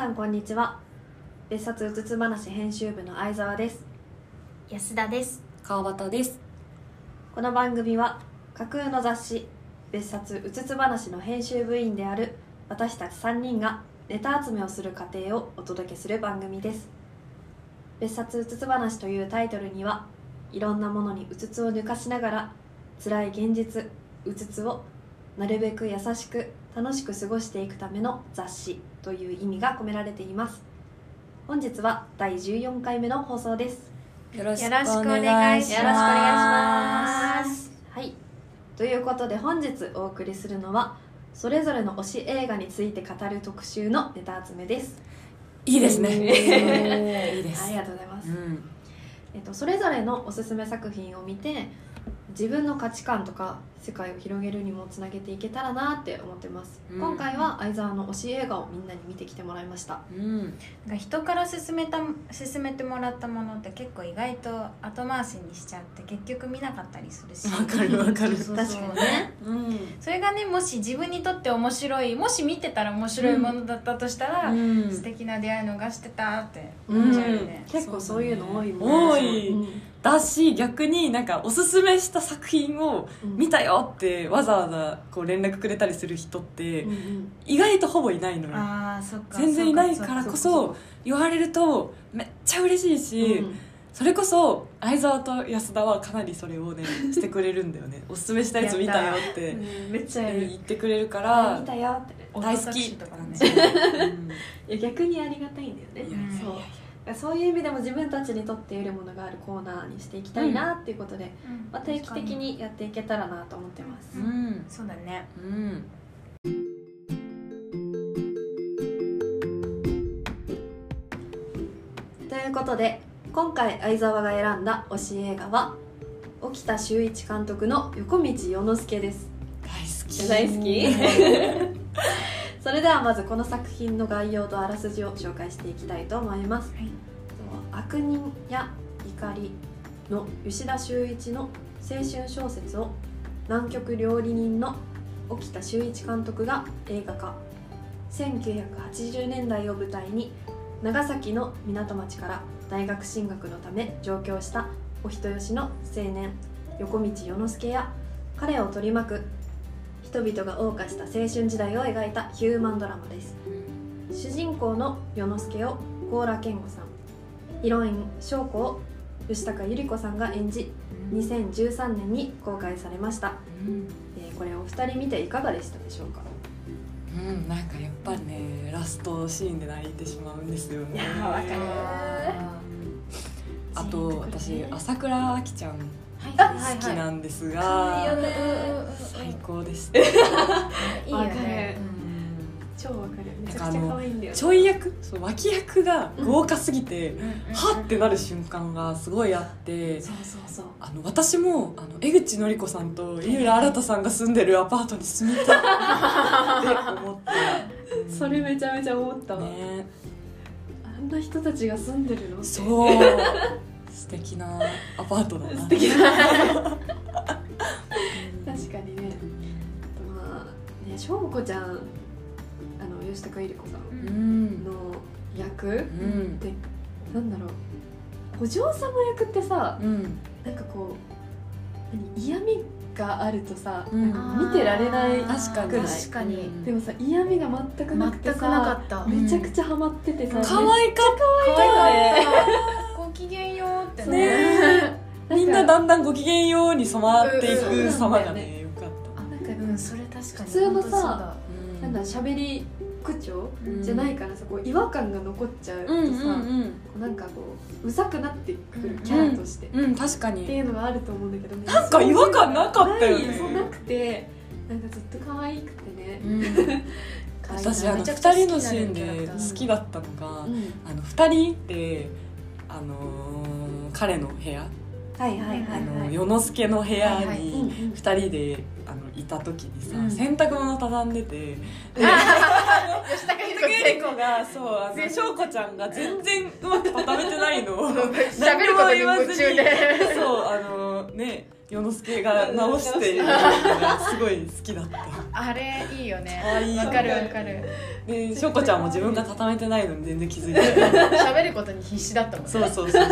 さんこんにちは。別冊うつつ話編集部の相沢です。安田です。川端です。この番組は架空の雑誌別冊うつつ話の編集部員である私たち3人がネタ集めをする過程をお届けする番組です。別冊うつつ話というタイトルにはいろんなものにうつつを抜かしながら辛い現実うつつをなるべく優しく楽しく過ごしていくための雑誌という意味が込められています。本日は第14回目の放送です。よろしくお願いします。よろしくお願いします。はい。ということで本日お送りするのはそれぞれの推し映画について語る特集のネタ集めです。いいですね。いいいです ありがとうございます、うん。えっと、それぞれのおすすめ作品を見て自分の価値観とか世界を広げるにもつなげていけたらなって思ってます、うん。今回は相沢の推し映画をみんなに見てきてもらいました。うん。なんか人から勧めた勧めてもらったものって結構意外と後回しにしちゃって結局見なかったりするし。わかるわかる。そうそう確かにね。うん。それがねもし自分にとって面白いもし見てたら面白いものだったとしたら、うん。素敵な出会い逃してたってうん思っちゃうよね、結構そういうの多いもん多い。うんだし逆になんかおすすめした作品をうん。見たよってわざわざこう連絡くれたりする人って意外とほぼいないのよ。全然いないからこそ言われるとめっちゃ嬉しいし、うん。それこそ相沢と安田はかなりそれをねしてくれるんだよね。おすすめしたやつ見たよって。うんめっちゃ言ってくれるかあら見たよって。ね大好きとかね。うん。いや逆にありがたいんだよね。そうそういう意味でも自分たちにとって得るものがあるコーナーにしていきたいなっていうことで、うん。まあ、定期的にやっていけたらなと思ってます、うん。そうだねうん。ということで今回相沢が選んだ推し映画は沖田修一監督の横道世之助です。大好き。大好き？それではまずこの作品の概要とあらすじを紹介していきたいと思います。はい。悪人や怒りの吉田修一の青春小説を南極料理人の沖田修一監督が映画化。1980年代を舞台に長崎の港町から大学進学のため上京したお人よしの青年横道世之助や彼を取り巻く人々が謳歌した青春時代を描いたヒューマンドラマです。主人公の世之助を高良健吾さんヒロイン翔子を吉高由里子さんが演じ2013年に公開されました、うん。えーこれお二人見ていかがでしたでしょうか？うん、なんかやっぱりねラストシーンで泣いてしまうんですよね。いやーわかる。あと私朝倉あきちゃんはい好きなんですが、可愛いよね。最高でした。いいよね。超わかる。めちゃくちゃ可愛いんだよね。ちょい役そう脇役が豪華すぎて、うんはってなる瞬間がすごいあって、そうそうそう。あの私もあの江口のり子さんと井浦新さんが住んでるアパートに住みたいって思って、うん。それめちゃめちゃ思ったわ、ね。あんな人たちが住んでるのそう素敵なアパートだな。素敵な。確かにね。あとまあね翔子ちゃんあの吉高由里子さんうん。の役、うん。でなんだろう。お嬢様役ってさうん。なんかこう何嫌味があるとさ、うん。見てられない確かに。くない？確かに。でもさ嫌味が全くなくて全くなかさった。ん。めちゃくちゃハマっててさ、可愛かった。愛かった。ごきげんようってそうね。みんなだんだんご機嫌ように染まっていうんく様がねよかった。なんか、うんそれ確かに普通のさなんだ喋り口調、うん。じゃないからさこう違和感が残っちゃうとさ、うんうんこうなんかこううざくなってくるキャラとして、うんうん確かってにいうのがあると思うんだけどね。なんか違和感なかったよね。そう。なくてなんかずっと可愛くてね、私あのめちゃくちゃ2好きな人のシーンで好きだったのが、うん。あの2人であのー彼の部屋、はいはいはいあはい。の世之助の部屋にん2人であのいた時にさ、うん。洗濯物畳んでて吉高由子が。そうあの翔子ちゃんが全然うまく畳めてないのを喋ることに夢中で。そうあのね世之助が直してるのがすごい好きだった。あれいいよね。わかるわかる。でしょこちゃんも自分が畳めてないのに全然気づいて喋ることに必死だったもんね。そうそうそうそう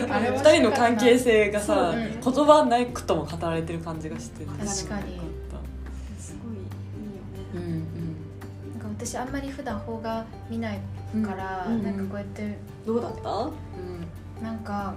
二人の関係性がさ、そう言葉なくとも語られてる感じがして確かに。すごいいいよね。うんうん。なんか私あんまり普段邦画見ないから、うんなんかこうやってどうだった？なんか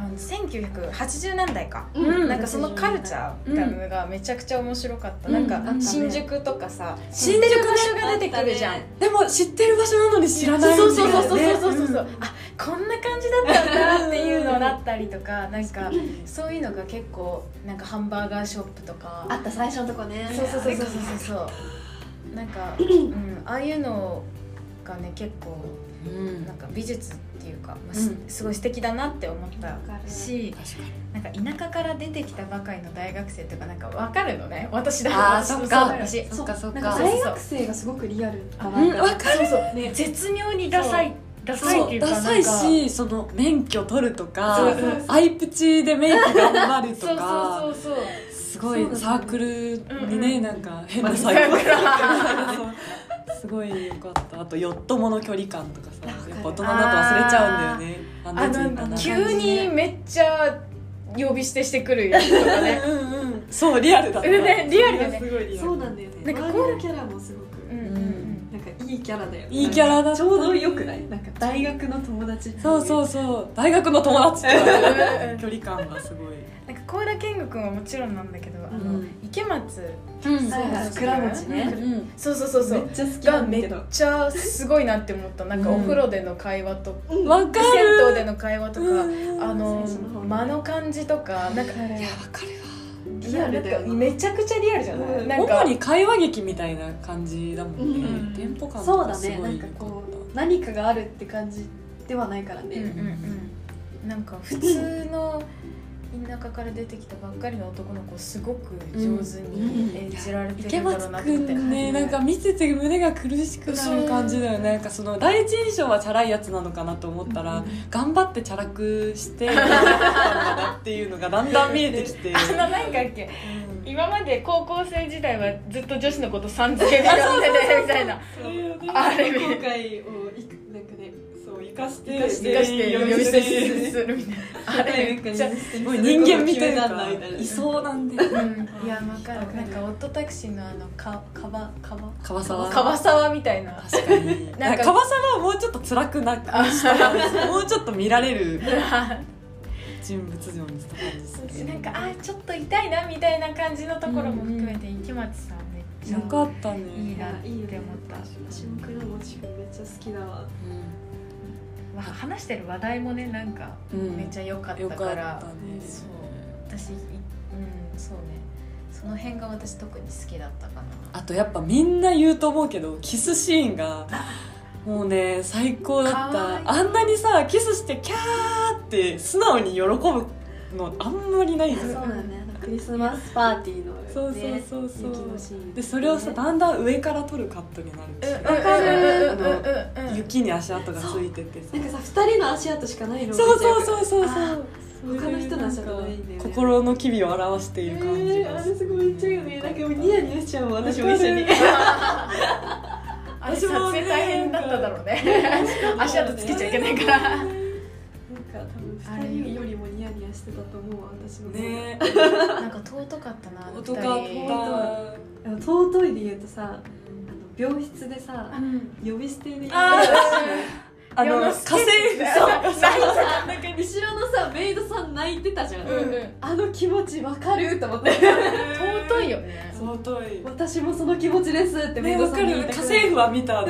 あの1980年代か、うん。なんかそのカルチャーがめちゃくちゃ面白かった、なんかうんあったね。新宿とかさ新宿ね知ってる場所が出てくるじゃん、ね。でも知ってる場所なのに知らないそうそうそうそうねそうそうそう、あこんな感じだったんだっていうのだったりとかなんかそういうのが結構なんかハンバーガーショップとかあった最初のとこねそうそうそうそうそうそうなんか、うん、ああいうのがね結構うんなんか美術っていうか、まあうん。すすごい素敵だなって思ったしなんか田舎から出てきたばかりの大学生とかなんか分かるのね？私だそっか。私そっかそっか。大学生がすごくリアルだなうんわかそうそう、ね。絶妙にダサいダサいっていうかダサいしその免許取るとかアイプチでメイク頑張るとそうかそうそうそう。すごいサークルにね、うんうんなんか変なサークル すごいよかった。あとヨットモの距離感とかさやっぱ大人だと忘れちゃうんだよね。ああんなの急にめっちゃ呼び捨てしてくるやつとかねうんうん。そうリアルだった。うん。ねリアルだね。すごいリアル。そうなんだよね。なんか周りのキャラもすごくうんうんうん。なんかいいキャラだよね。いいキャラだちょうどよくない？なんか大学の友達そうそうそう。大学の友達距離感がすごいなんか高田健吾君はもちろんなんだけどあの、うん池松うん。はいはい。倉持ね。うんそうそうそうそう。めっちゃ好きがめっちゃすごいなって思った。なんかお風呂での会話と、わか銭湯るでの会話とか、うん。あの間の感じとかなんかい。やわかるわ。リアルだよな。めちゃくちゃリアルじゃない、うん。なんか主に会話劇みたいな感じだもんね、うん。テンポ感そうだね。ないんかこう何かがあるって感じではないからね、うんうんうん。なんか普通の田舎から出てきたばっかりの男の子をすごく上手に演じられて池るんだろ松うなって、くん。ねなんか見てて胸が苦しくなる感じだよねなんかその第一印象はチャラいやつなのかなと思ったら、頑張ってチャラくしてったんだなっていうのがだん。だん見えてきてあのなんかっけうん。今まで高校生時代はずっと女子のことさん付けで呼んでてみたいな。あれ後悔をいく生かして生かして生かして呼び捨てするみたいな。あれめっちゃ、人間みたいな決めたんだみたいな。いそうなんだよ。うん、いやわかる。なんかオットタクシーのあのかかばかば川沢かばさわみたいな。確かに。なんか川沢はもうちょっと辛くなくしたもうちょっと見られる 人物像にした感じするなんかあちょっと痛いなみたいな感じのところも含めて池松さんめっちゃよかったね。いいなって思った。私も倉持君めっちゃ好きだわまあ話してる話題もねなんかうん。めっちゃ良かったよから、かったね。そう。私いうんそうね。その辺が私特に好きだったかな。あとやっぱみんな言うと思うけどキスシーンがもうね最高だった。あんなにさキスしてキャーって素直に喜ぶのあんまりない。そうですよだねクリスマスパーティーの、ね、そうそうそうそう。雪のシーン。でそれをさだんだん上から撮るカットになるし。わかる雪に足跡がついててさなんかさ二人の足跡しかないのそうそうそうそうあそう他の人の足跡ないんだよね心の機微を表している感じえー、あがれすごい言っちゃうよねなんかもうニヤニヤしちゃうもん私も一緒にあれ撮影大変だっただろうね足跡つけちゃいけないからなんか多分二人よりもニヤニヤしてたと思うわ私も。ね。なんか尊かったなあの二人。男かった尊いで言うとさあの病室でさ呼び捨てでああの世の家政婦そうさ。泣いなんか後ろのさメイドさん泣いてたじゃん、うんうん。あの気持ちわかる。と思って尊いよね。尊い。私もその気持ちですってメイドねわかる家さんに言いたくな政婦は見た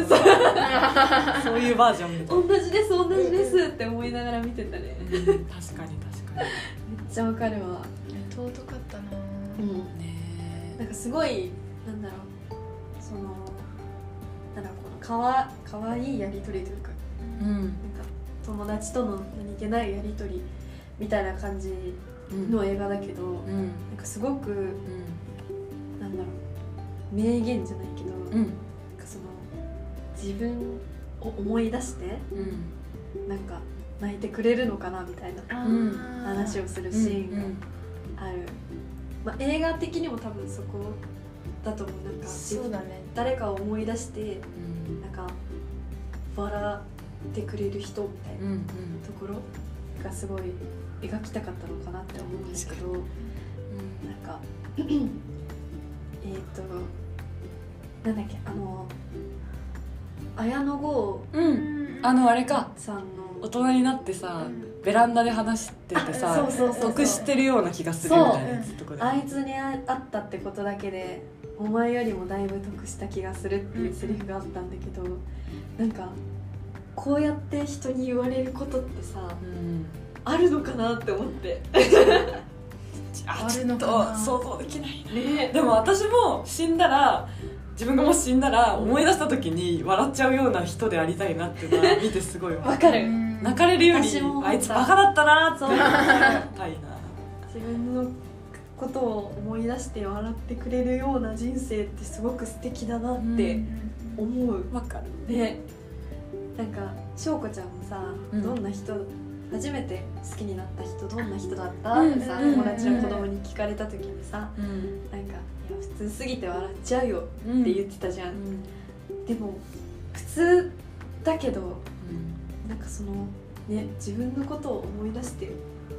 そう。いうバージョンみたいな。同じです同じですって思いながら見てたね。うん確かに確かめっちゃわかるわ。尊かったな。うん。にね。なんかすごいなんだろう。そのなんだろうこのかわかわいいやり取りというかうん。なんか友達との何気ないやり取りみたいな感じうんの映画だけど、うん。なんかすごくうん。なんだろう名言じゃないけど、なん。うんかその自分を思い出してうん。なんか泣いてくれるのかなみたいなうん話をするシうんーンがある、まあ、映画的にも多分そこだと思う。なんかそうだね。誰かを思い出してうん。なんか笑ってくれる人みたいなうんうん。ところがすごい描きたかったのかなって思うんですけどなんかえっとなんだっけあの綾野剛うん。うんあのあれか。さんの大人になってさベランダで話しててあさそうそうそうそう。得してるような気がするみたいなやつとこであいつに会ったってことだけでお前よりもだいぶ得した気がするっていうセリフがあったんだけどなんかこうやって人に言われることってさうん。あるのかなって思って。ああるのかな。ちょっと想像できないねでも私も死んだら自分がもし死んだら思い出した時に笑っちゃうような人でありたいなっていうのは 見てすごいわわかる。泣かれるよりあいつバカだったなってそう。思いたいな。自分のことを思い出して笑ってくれるような人生ってすごく素敵だなって思う、わかる。ねなんか翔子ちゃんもさ、うん。どんな人初めて好きになった人どんな人だった、うんってさうん。友達の子供に聞かれた時にさうん。なんか「いや普通すぎて笑っちゃうよ」うん。って言ってたじゃん、うん。でも普通だけどなんかそのね自分のことを思い出して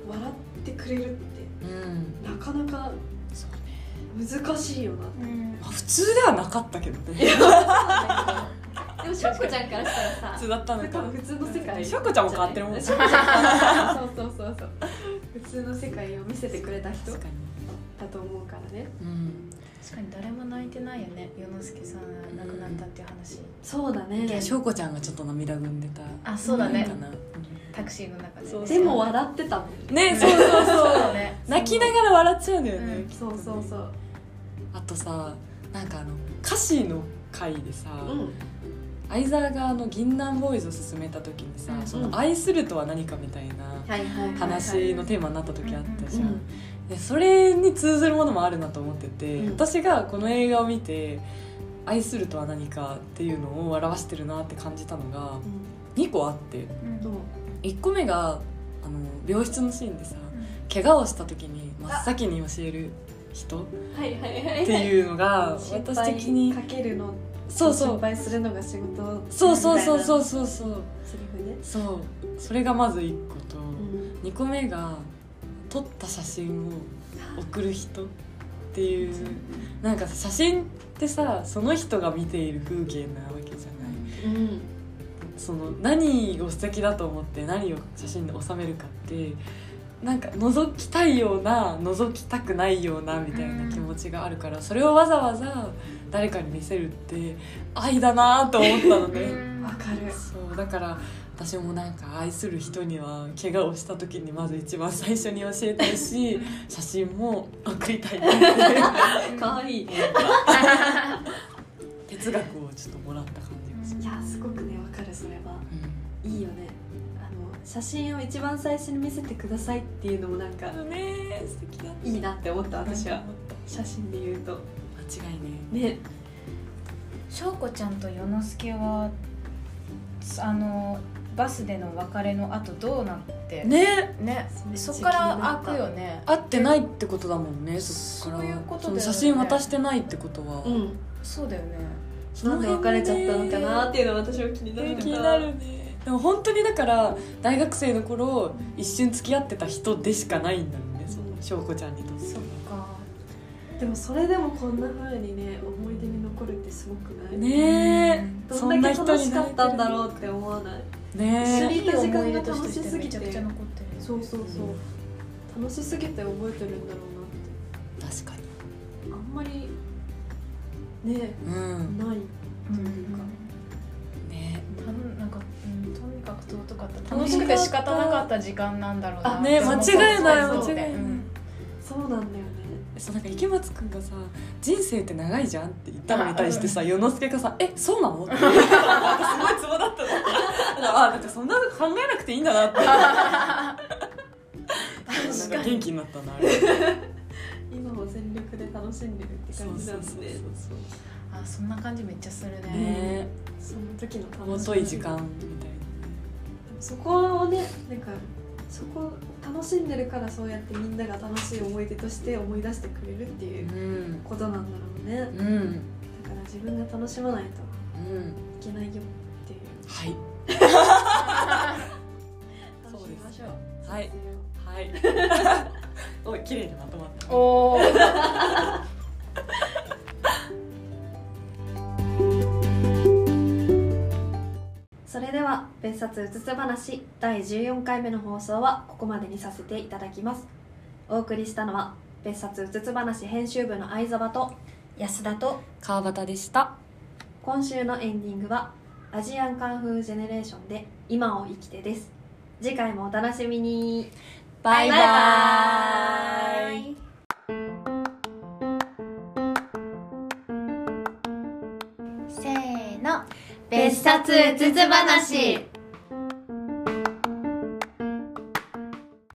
笑ってくれるってうん。なかなかそうね。難しいよなうんまあ普通ではなかったけどね でもしょっこちゃんからしたらさ普通だったのか。多分普通の世界しょっこちゃんも変わってるもんそうそうそうそう。普通の世界を見せてくれた人だ確かに。と思うからね。うん確かに誰も泣いてないよね。世之介さんが亡くなったっていう話、そうだね。しょうこちゃんがちょっと涙ぐんでた。あそうだね。かな。タクシーの中で、ね、そう。でも笑ってたもんね。そうそうそう。そうだね。泣きながら笑っちゃうんだよね、うん。そうそうそう。あとさなんかあの歌詞の回でさ、うん相沢があの銀杏ボーイズを進めた時にさ、うんその愛するとは何かみたいなはいはいはい話のテーマになった時あったじゃん、うん。でそれに通ずるものもあるなと思ってて、うん。私がこの映画を見て愛するとは何かっていうのを表してるなって感じたのが2個あってうん。そう1個目があの病室のシーンでさ怪我をした時に真っ先に教える人っはいはいはい。ていうのが心私的に配かけるのそうそう。心配するのが仕事そうそうそううそうそうそう。セリフね。そう。それがまず1個と、うん。2個目が撮った写真を送る人っていうなんか写真ってさその人が見ている風景なわけじゃない。うん。その何を素敵だと思って何を写真で収めるかってなんか覗きたいような覗きたくないようなみたいな気持ちがあるからそれをわざわざ誰かに見せるって愛だなと思ったのね。うんわかる。そうだから私もなんか愛する人には怪我をした時にまず一番最初に教えたいし 写真も送りたいなって かわいい。い 哲学をちょっともらった感じがす。る、やすごくねわかるそれは。ういいよね写真を一番最初に見せてくださいっていうのもなんかん、ね素敵だった。いいなって思った私は。写真で言うと。間違いね。ね。翔子ちゃんと世之介はあのバスでの別れの後どうなって？ね。ね。そそっから開くよね。会ってないってことだもんね。そっからそういうことだよね。その写真渡してないってことは、うん。そうだよね。なんで別れちゃったのかなっていうのは私は気になるね気になるねでも本当にだから大学生の頃一瞬付き合ってた人でしかないんだよねその翔子ちゃんにとって。そっか。でもそれでもこんな風にね思い出に残るってすごくない？ねえ。どんだけ楽しかったんだろうって思わない？ね一緒にいい思い出として楽しすぎてめちゃくちゃ残ってる。そうそうそう。楽しすぎて覚えてるんだろうなって。確かに。あんまりねうん。ないうんというか。ね。たんなんか、うん、とにかった楽しくて仕方なかった時間なんだろうなあね間違いない間違いない。うん。そうなんだよね。そうなんか池松くんがさ「人生って長いじゃん」って言ったのに対してさ世之介がさ「えそうなの?」って。すごいツボだったの。だからあなんかそんなの考えなくていいんだなって。なんか元気になったな。あれ今も全力で楽しんでるって感じなんですねあそんな感じめっちゃするね。ね。その時の楽しみ。尊い時間みたいそこをねなんかそこを楽しんでるからそうやってみんなが楽しい思い出として思い出してくれるっていううん。ことなんだろうね。だかうんら自分が楽しまないとうん。いけないよっていう。はい。楽しみましょう。はい。はい。おい綺麗にまとまった。おお別冊うつつ話第14回目の放送はここまでにさせていただきますお送りしたのは別冊うつつ話編集部の相沢と安田と川端でした今週のエンディングはアジアンカンフージェネレーションで今を生きてです次回もお楽しみにバイババイイせーの別冊うつつ話